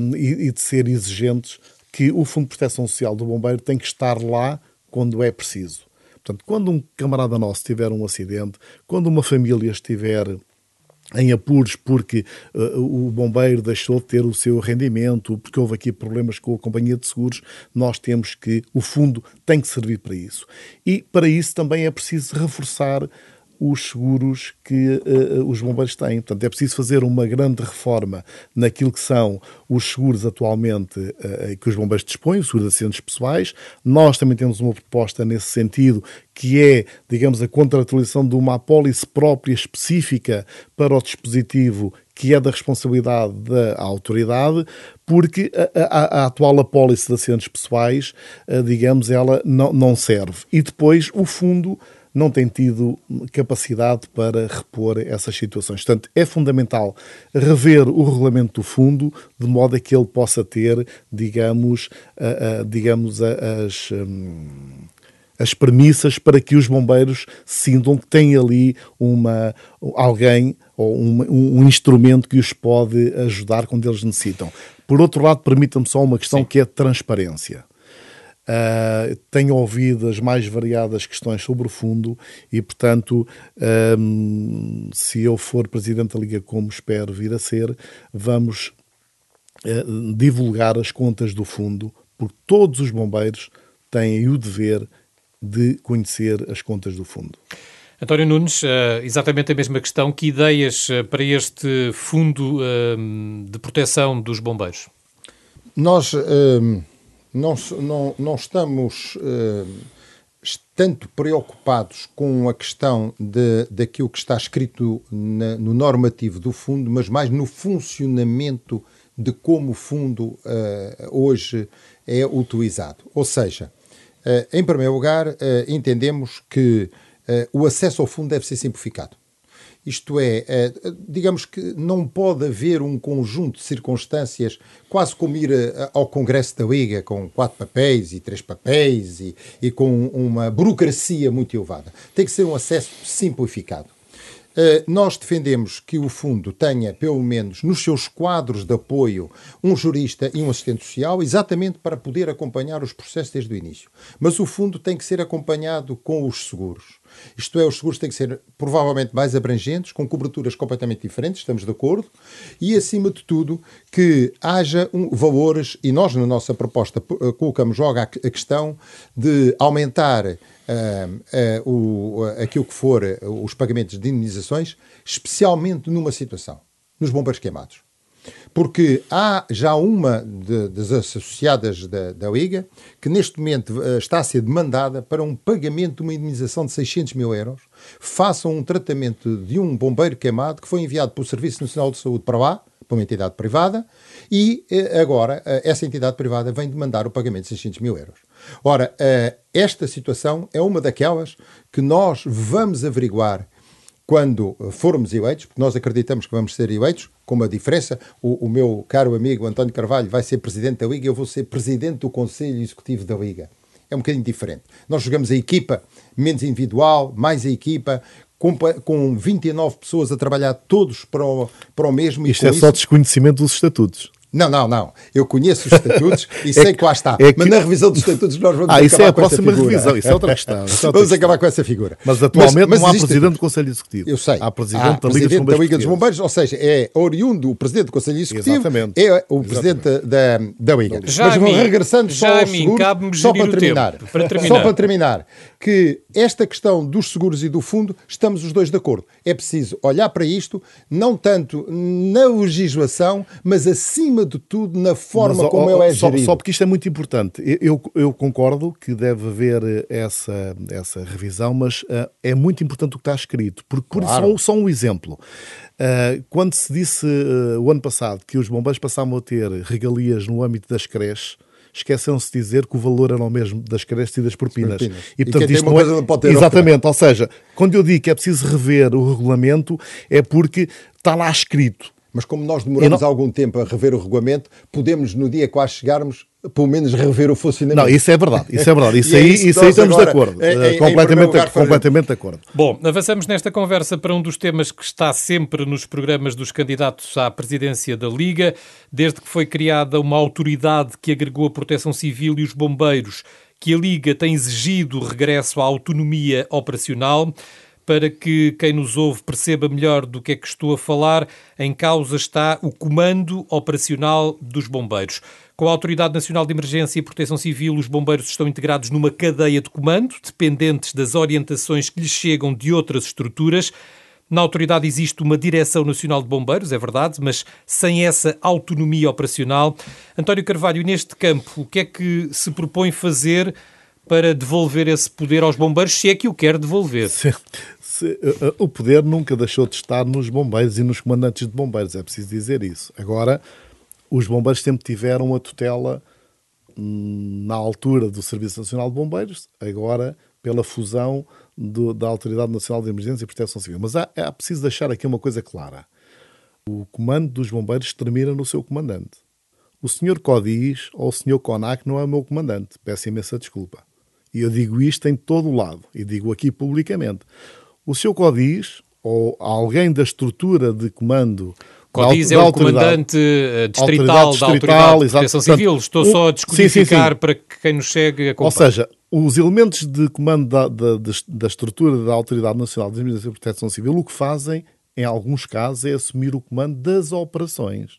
um, e, e de ser exigentes que o Fundo de Proteção Social do Bombeiro tem que estar lá quando é preciso. Portanto, quando um camarada nosso tiver um acidente, quando uma família estiver em apuros porque uh, o bombeiro deixou de ter o seu rendimento, porque houve aqui problemas com a companhia de seguros, nós temos que, o fundo tem que servir para isso. E para isso também é preciso reforçar os seguros que uh, os bombeiros têm. Portanto, é preciso fazer uma grande reforma naquilo que são os seguros atualmente uh, que os bombeiros dispõem, os seguros de acidentes pessoais. Nós também temos uma proposta nesse sentido, que é, digamos, a contratualização de uma apólice própria específica para o dispositivo que é da responsabilidade da autoridade, porque a, a, a atual apólice de acidentes pessoais, digamos, ela não, não serve. E depois o fundo não tem tido capacidade para repor essas situações. Portanto, é fundamental rever o regulamento do fundo de modo a que ele possa ter, digamos, a, a, digamos as. Um, as premissas para que os bombeiros sintam que têm ali uma, alguém ou um, um, instrumento que os pode ajudar quando eles necessitam. Por outro lado, permita-me só uma questão Sim. que é a transparência. Uh, tenho ouvido as mais variadas questões sobre o fundo e, portanto, um, se eu for presidente da Liga, como espero vir a ser, vamos uh, divulgar as contas do fundo, porque todos os bombeiros têm o dever de conhecer as contas do fundo. António Nunes, ah, exatamente a mesma questão. Que ideias para este fundo de proteção dos bombeiros? Nós não, não, não estamos uh, tanto preocupados com a questão de, daquilo que está escrito na, no normativo do fundo, mas mais no funcionamento de como o fundo uh, hoje é utilizado. Ou seja, uh, em primeiro lugar, entendemos que o acesso ao fundo deve ser simplificado. Isto é, é, digamos que não pode haver um conjunto de circunstâncias, quase como ir eh, ao Congresso da Liga com quatro papéis e três papéis e, e com uma burocracia muito elevada. Tem que ser um acesso simplificado. Uh, nós defendemos que o fundo tenha, pelo menos nos seus quadros de apoio, um jurista e um assistente social, exatamente para poder acompanhar os processos desde o início. Mas o fundo tem que ser acompanhado com os seguros. Isto é, os seguros têm que ser provavelmente mais abrangentes, com coberturas completamente diferentes, estamos de acordo, e acima de tudo que haja um, valores, e nós na nossa proposta eh, colocamos logo a, a questão de aumentar uh, uh, o, aquilo que for os pagamentos de indenizações, especialmente numa situação, nos bombeiros queimados porque há já uma de, das associadas da, da Liga que neste momento uh, está a ser demandada para um pagamento de uma indenização de 600 mil euros, façam um tratamento de um bombeiro queimado que foi enviado pelo Serviço Nacional de Saúde para lá, para uma entidade privada e eh, agora eh, essa entidade privada vem demandar o pagamento de 600 mil euros. Ora, eh, esta situação é uma daquelas que nós vamos averiguar quando formos eleitos, porque nós acreditamos que vamos ser eleitos, com uma diferença, o, o, meu caro amigo António Carvalho vai ser presidente da Liga, eu vou ser presidente do Conselho Executivo da Liga. É um bocadinho diferente. Nós jogamos a equipa, menos individual, mais a equipa, com, com 29 pessoas a trabalhar todos para o, para o mesmo. Isto é só desconhecimento dos estatutos. Não, não, não. Eu conheço os estatutos e é sei que lá está. É que... Mas na revisão dos estatutos nós vamos ah, isso é a próxima revisão, isso é outra questão. É outra vamos questão. acabar com essa figura. Mas atualmente mas, mas não há presidente do Conselho Executivo. Eu sei. Há presidente, há da, Liga presidente da, Liga dos Bombeiros, ou seja, é oriundo o presidente do Conselho Executivo, Exatamente. é o presidente da, da Liga. Já mas mim, regressando só aos seguros, só para terminar, para terminar. Só para terminar, que esta questão dos seguros e do fundo, estamos os dois de acordo. É preciso olhar para isto, não tanto na legislação, mas acima de tudo na forma Mas, como ele é só, gerido. Só porque isto é muito importante. Eu, eu concordo que deve haver essa, essa revisão, mas uh, é muito importante o que está escrito. Porque, por claro. só, só um exemplo. Uh, quando se disse uh, o ano passado que os bombeiros passavam a ter regalias no âmbito das creches, esqueceram-se de dizer que o valor era o mesmo das creches e das propinas. propinas. E, portanto, e isto não é... Exatamente, ou seja, quando eu digo que é preciso rever o regulamento, é porque está lá escrito mas como nós demoramos não... algum tempo a rever o regulamento, podemos, no dia que lá chegarmos, pelo menos rever o funcionamento. Não, isso é verdade, isso é verdade. Isso, é aí, isso aí estamos de acordo. É, é, completamente, é completamente de acordo. Bom, avançamos nesta conversa para um dos temas que está sempre nos programas dos candidatos à presidência da Liga, desde que foi criada uma autoridade que agregou a proteção civil e os bombeiros, que a Liga tem exigido o regresso à autonomia operacional. Para que quem nos ouve perceba melhor do que é que estou a falar, em causa está o Comando Operacional dos Bombeiros. Com a Autoridade Nacional de Emergência e Proteção Civil, os bombeiros estão integrados numa cadeia de comando, dependentes das orientações que lhes chegam de outras estruturas. Na autoridade existe uma Direção Nacional de Bombeiros, é verdade, mas sem essa autonomia operacional. António Carvalho, neste campo, o que é que se propõe fazer para devolver esse poder aos bombeiros, se é que o quer devolver? Se, se, uh, o poder nunca deixou de estar nos bombeiros e nos comandantes de bombeiros, é preciso dizer isso. Agora, os bombeiros sempre tiveram a tutela hum, na altura do Serviço Nacional de Bombeiros, agora pela fusão do, da Autoridade Nacional de Emergência e Proteção Civil. Mas há, é preciso deixar aqui uma coisa clara. O comando dos bombeiros termina no seu comandante. O senhor Codis ou o senhor Conac não é o meu comandante. Peço imensa desculpa. E eu digo isto em todo o lado. E digo aqui publicamente. O seu Codis ou alguém da estrutura de comando Codiz é o comandante eh, distrital, da Autoridade de Proteção Civil. Estou só a descodificar para que quem nos chegue acompanhe. Ou seja, os elementos de comando da, da, da estrutura da Autoridade Nacional de Emergência e Proteção Civil o que fazem, em alguns casos, é assumir o comando das operações.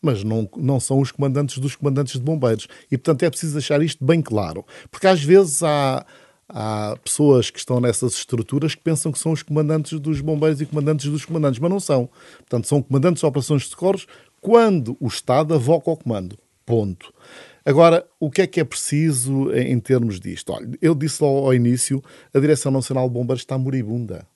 Mas não, não são os comandantes dos comandantes de bombeiros. E, portanto, é preciso deixar isto bem claro. Porque às vezes há há pessoas que estão nessas estruturas que pensam que são os comandantes dos bombeiros e comandantes dos comandantes, mas não são. Portanto, são comandantes de operações de socorros quando o Estado avoca o comando. Ponto. Agora, o que é que é preciso em termos disto? Olha, eu disse lá ao início, a Direção Nacional de Bombeiros está moribunda.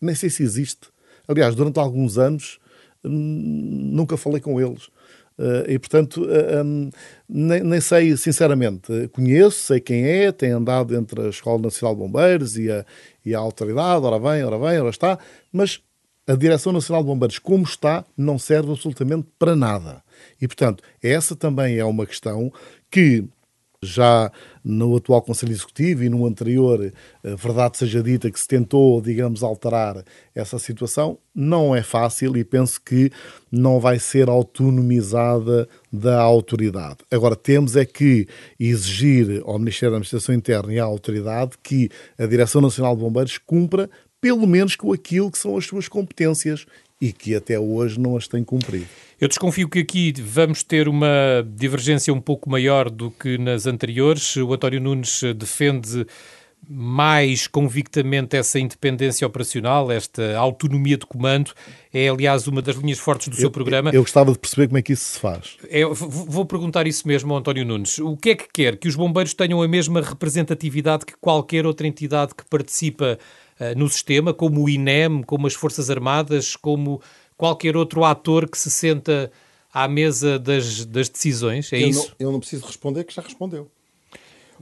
Nem sei se existe. Aliás, durante alguns anos hum, nunca falei com eles. Uh, e, portanto, uh, um, nem, nem, sei, sinceramente, conheço, sei quem é, tem andado entre a Escola Nacional de Bombeiros e a, e a autoridade, ora bem, ora bem, ora está, mas a Direção Nacional de Bombeiros, como está, não serve absolutamente para nada. E, portanto, essa também é uma questão que já no atual Conselho Executivo e no anterior, eh, verdade seja dita, que se tentou, digamos, alterar essa situação, não é fácil e penso que não vai ser autonomizada da autoridade. Agora, temos é que exigir ao Ministério da Administração Interna e à autoridade que a Direção Nacional de Bombeiros cumpra pelo menos com aquilo que são as suas competências e que até hoje não as tem cumprido. Eu desconfio que aqui vamos ter uma divergência um pouco maior do que nas anteriores. O António Nunes defende mais convictamente essa independência operacional, esta autonomia de comando. É, aliás, uma das linhas fortes do eu, seu programa. Eu gostava de perceber como é que isso se faz. É, vou perguntar isso mesmo ao António Nunes. O que é que quer? Que os bombeiros tenham a mesma representatividade que qualquer outra entidade que participa no sistema, como o INEM, como as Forças Armadas, como qualquer outro ator que se senta à mesa das, das decisões? É eu isso? Não, eu não preciso responder, que já respondeu.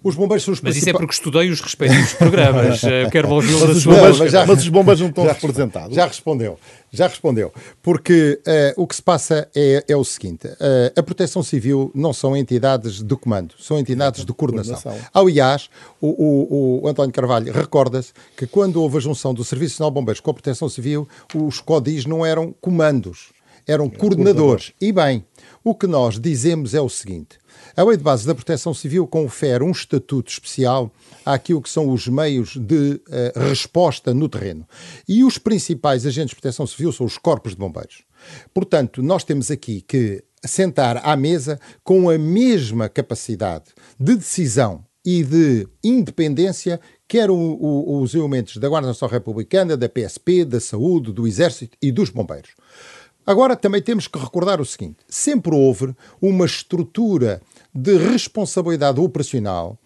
Os bombeiros são os Mas isso é porque estudei os respectivos programas. Eh, Quero da Mas os, sua bombeiros, mas já- mas os bombeiros não estão Já representados. Já respondeu, já respondeu. Porque eh, o que se passa é, é o seguinte: eh, a Proteção Civil não são entidades de comando, são entidades de coordenação. Coordenação. Aliás, o, o- o António Carvalho recorda-se que quando houve a junção do Serviço Nacional de Bombeiros com a Proteção Civil, os CODIs não eram comandos, eram coordenadores. E bem, o que nós dizemos é o seguinte. A Lei de Base da Proteção Civil confere um estatuto especial àquilo que são os meios de eh, resposta no terreno. E os principais agentes de proteção civil são os corpos de bombeiros. Portanto, nós temos aqui que sentar à mesa com a mesma capacidade de decisão e de independência, quer o- o- os elementos da Guarda Nacional Republicana, da PSP, da Saúde, do Exército e dos Bombeiros. Agora também temos que recordar o seguinte: sempre houve uma estrutura de responsabilidade operacional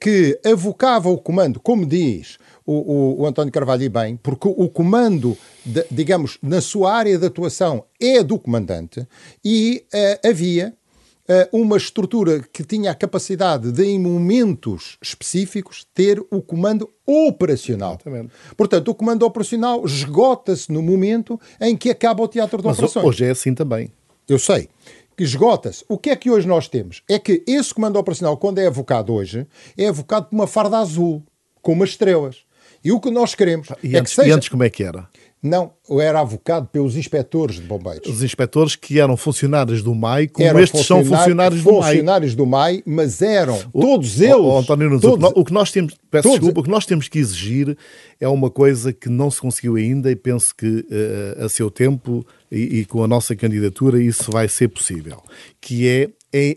que avocava o comando, como diz o, o- o António Carvalho e bem, porque o comando, de- digamos, na sua área de atuação é do comandante e eh, havia eh, uma estrutura que tinha a capacidade de, em momentos específicos, ter o comando operacional. Exatamente. Portanto, o comando operacional esgota-se no momento em que acaba o teatro de Mas operações. hoje é assim também. Eu sei que esgota-se. O que é que hoje nós temos? É que esse comando operacional, quando é evocado hoje, é evocado por uma farda azul, com umas estrelas. E o que nós queremos E é antes, que seja... e antes como é que era? Não, era avocado pelos inspectores de bombeiros. Os inspectores que eram funcionários do MAI, como Eram estes são funcionários do MAI. funcionários do MAI, mas eram O- todos o- eles. o António Nunes, o que todos- o que nós temos, peço desculpa, o que nós temos que exigir é uma coisa que não se conseguiu ainda e penso que eh, a seu tempo e, e com a nossa candidatura isso vai ser possível, que é, é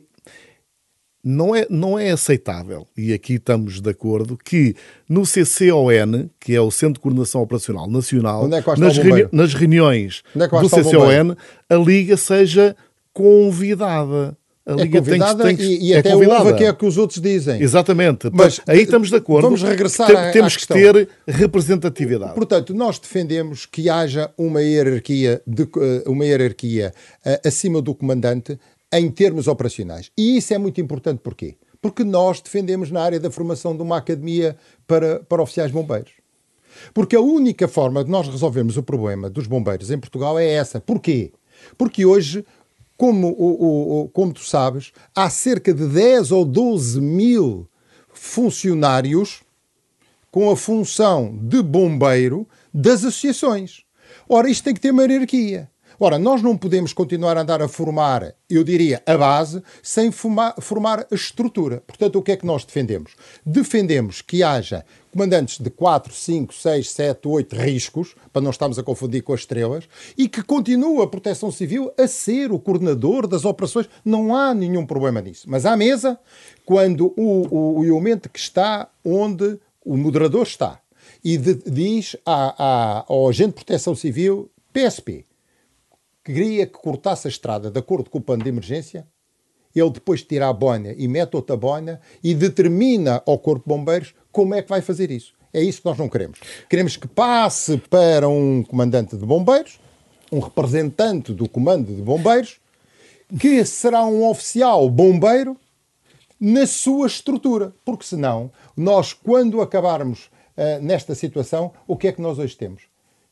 não é, não é aceitável, e aqui estamos de acordo, que no CCON, que é o Centro de Coordenação Operacional Nacional, é que nas, o bombeiro? nas reuniões é que do o CCON, a Liga seja convidada. A É Liga tem que- convidada tem que- e, e é até convidada. ouve que é o que os outros dizem. Exatamente. Mas, Aí estamos de acordo. vamos regressar Tem- à- à Temos que ter representatividade. Portanto, nós defendemos que haja uma hierarquia, de, eh, uma hierarquia eh, acima do comandante em termos operacionais. E isso é muito importante porquê? Porque nós defendemos na área da formação de uma academia para, para oficiais bombeiros. Porque a única forma de nós resolvermos o problema dos bombeiros em Portugal é essa. Porquê? Porque hoje, como, o, o- como tu sabes, há cerca de 10 ou 12 mil funcionários com a função de bombeiro das associações. Ora, isto tem que ter uma hierarquia. Ora, nós não podemos continuar a andar a formar, eu diria, a base, sem fuma- formar a estrutura. Portanto, o que é que nós defendemos? Defendemos que haja comandantes de 4, 5, 6, 7, 8 riscos, para não estarmos a confundir com as estrelas, e que continue a Proteção Civil a ser o coordenador das operações. Não há nenhum problema nisso. Mas à mesa, quando o, o, o elemento que está onde o moderador está e de- diz à- à- ao agente de proteção civil, PSP, queria que cortasse a estrada de acordo com o plano de emergência, ele depois tira a boina e mete outra boina e determina ao Corpo de Bombeiros como é que vai fazer isso. É isso que nós não queremos. Queremos que passe para um comandante de bombeiros, um representante do comando de bombeiros, que será um oficial bombeiro na sua estrutura. Porque senão, nós, quando acabarmos ah, nesta situação, o que é que nós hoje temos?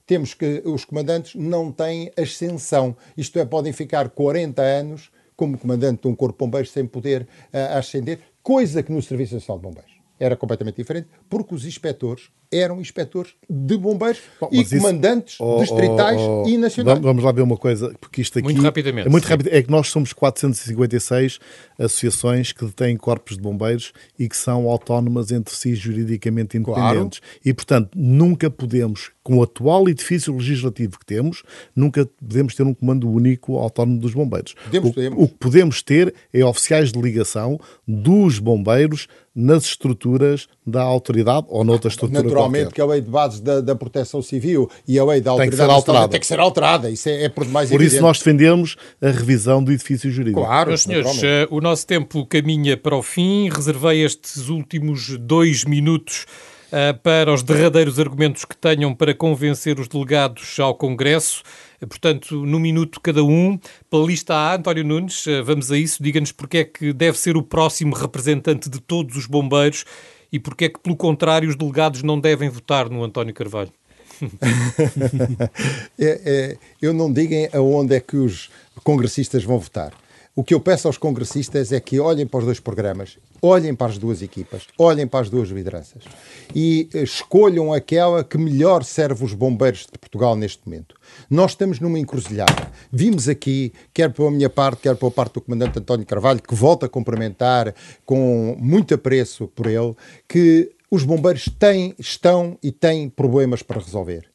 Temos que os comandantes não têm ascensão. Isto é, podem ficar 40 anos como comandante de um corpo de bombeiros sem poder ah, ascender, coisa que no Serviço Nacional de Bombeiros era completamente diferente, porque os inspectores eram inspectores de bombeiros Bom, e isso- comandantes Oh, distritais oh, oh, e nacionais. Vamos, lá ver uma coisa, porque isto aqui Muito rapidamente, é muito rápido. É que nós somos 456 associações que têm corpos de bombeiros e que são autónomas entre si juridicamente independentes. E, portanto, nunca podemos, com o atual edifício legislativo que temos, nunca podemos ter um comando único autónomo dos bombeiros. Podemos, o, podemos. o que podemos ter é oficiais de ligação dos bombeiros nas estruturas da autoridade ou noutra estrutura Naturalmente qualquer. que a lei de bases da, da proteção civil e a lei da Tem que autoridade ser alterada. tem que ser alterada. Isso é, é por demais Por evidente. isso nós defendemos a revisão do edifício jurídico. Claro, Meus senhores, eh, o nosso tempo caminha para o fim. Reservei estes últimos dois minutos eh, para os derradeiros argumentos que tenham para convencer os delegados ao Congresso. Portanto, no minuto cada um, pela lista A, António Nunes, vamos a isso. Diga-nos porque é que deve ser o próximo representante de todos os bombeiros e porque é que, pelo contrário, os delegados não devem votar no António Carvalho. é, é, eu não digam aonde é que os congressistas vão votar. O que eu peço aos congressistas é que olhem para os dois programas, olhem para as duas equipas, olhem para as duas lideranças e eh, escolham aquela que melhor serve os bombeiros de Portugal neste momento. Nós estamos numa encruzilhada. Vimos aqui, quer pela minha parte, quer pela parte do comandante António Carvalho, que volta a cumprimentar com muito apreço por ele, que os bombeiros têm, estão e têm problemas para resolver.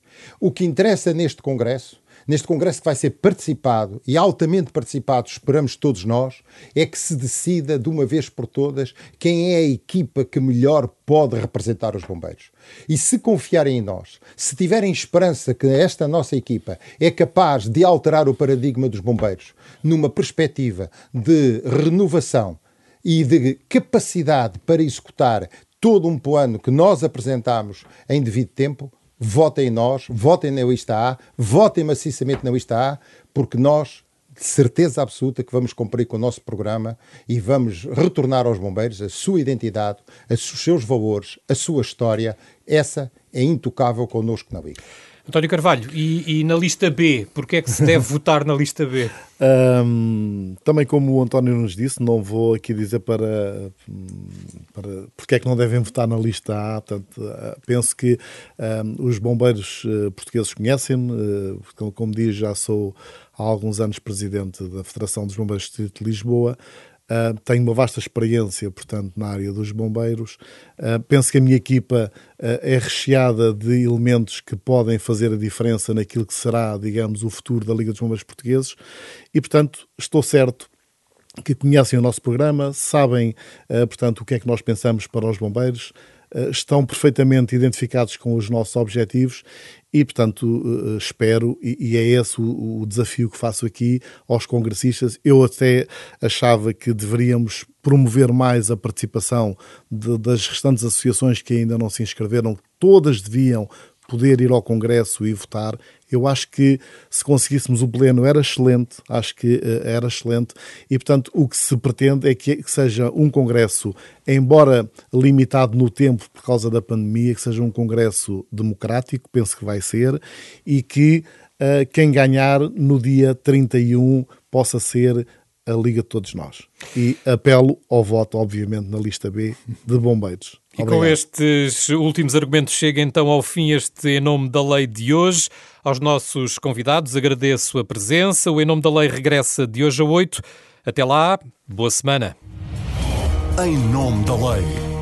O que interessa neste Congresso neste congresso que vai ser participado e altamente participado, esperamos todos nós, é que se decida de uma vez por todas quem é a equipa que melhor pode representar os bombeiros. E se confiarem em nós, se tiverem esperança que esta nossa equipa é capaz de alterar o paradigma dos bombeiros numa perspectiva de renovação e de capacidade para executar todo um plano que nós apresentamos em devido tempo, votem em nós, votem na lista A, votem maciçamente na lista A, porque nós, de certeza absoluta, que vamos cumprir com o nosso programa e vamos retornar aos bombeiros a sua identidade, os seus valores, a sua história. Essa é intocável connosco na Liga. António Carvalho, e, e, na lista B, porquê é que se deve votar na lista B? Um, também como o António nos disse, não vou aqui dizer para, para porque é que não devem votar na lista A, portanto, ah, penso que um, os bombeiros uh, portugueses conhecem-me, uh, como, diz, já sou há alguns anos presidente da Federação dos Bombeiros de Lisboa, Uh, tenho uma vasta experiência, portanto, na área dos bombeiros. Uh, penso que a minha equipa uh, é recheada de elementos que podem fazer a diferença naquilo que será, digamos, o futuro da Liga dos Bombeiros Portugueses e, portanto, estou certo que conhecem o nosso programa, sabem, portanto, o que é que nós pensamos para os bombeiros, estão perfeitamente identificados com os nossos objetivos e, portanto, eh, espero, e é esse o desafio que faço aqui aos congressistas. Eu até achava que deveríamos promover mais a participação de, das restantes associações que ainda não se inscreveram, todas deviam poder ir ao Congresso e votar. Eu acho que se conseguíssemos o pleno era excelente, acho que uh, era excelente e, portanto, o que se pretende é que, que, seja um Congresso, embora limitado no tempo por causa da pandemia, que seja um Congresso democrático, penso que vai ser, e que uh, quem ganhar no dia 31 possa ser a Liga de Todos Nós. E apelo ao voto, obviamente, na lista B de bombeiros. E com estes últimos argumentos chega então ao fim este Em Nome da Lei de hoje. Aos nossos convidados agradeço a presença. O Em Nome da Lei regressa de hoje a 8. Até lá, boa semana. Em Nome da Lei.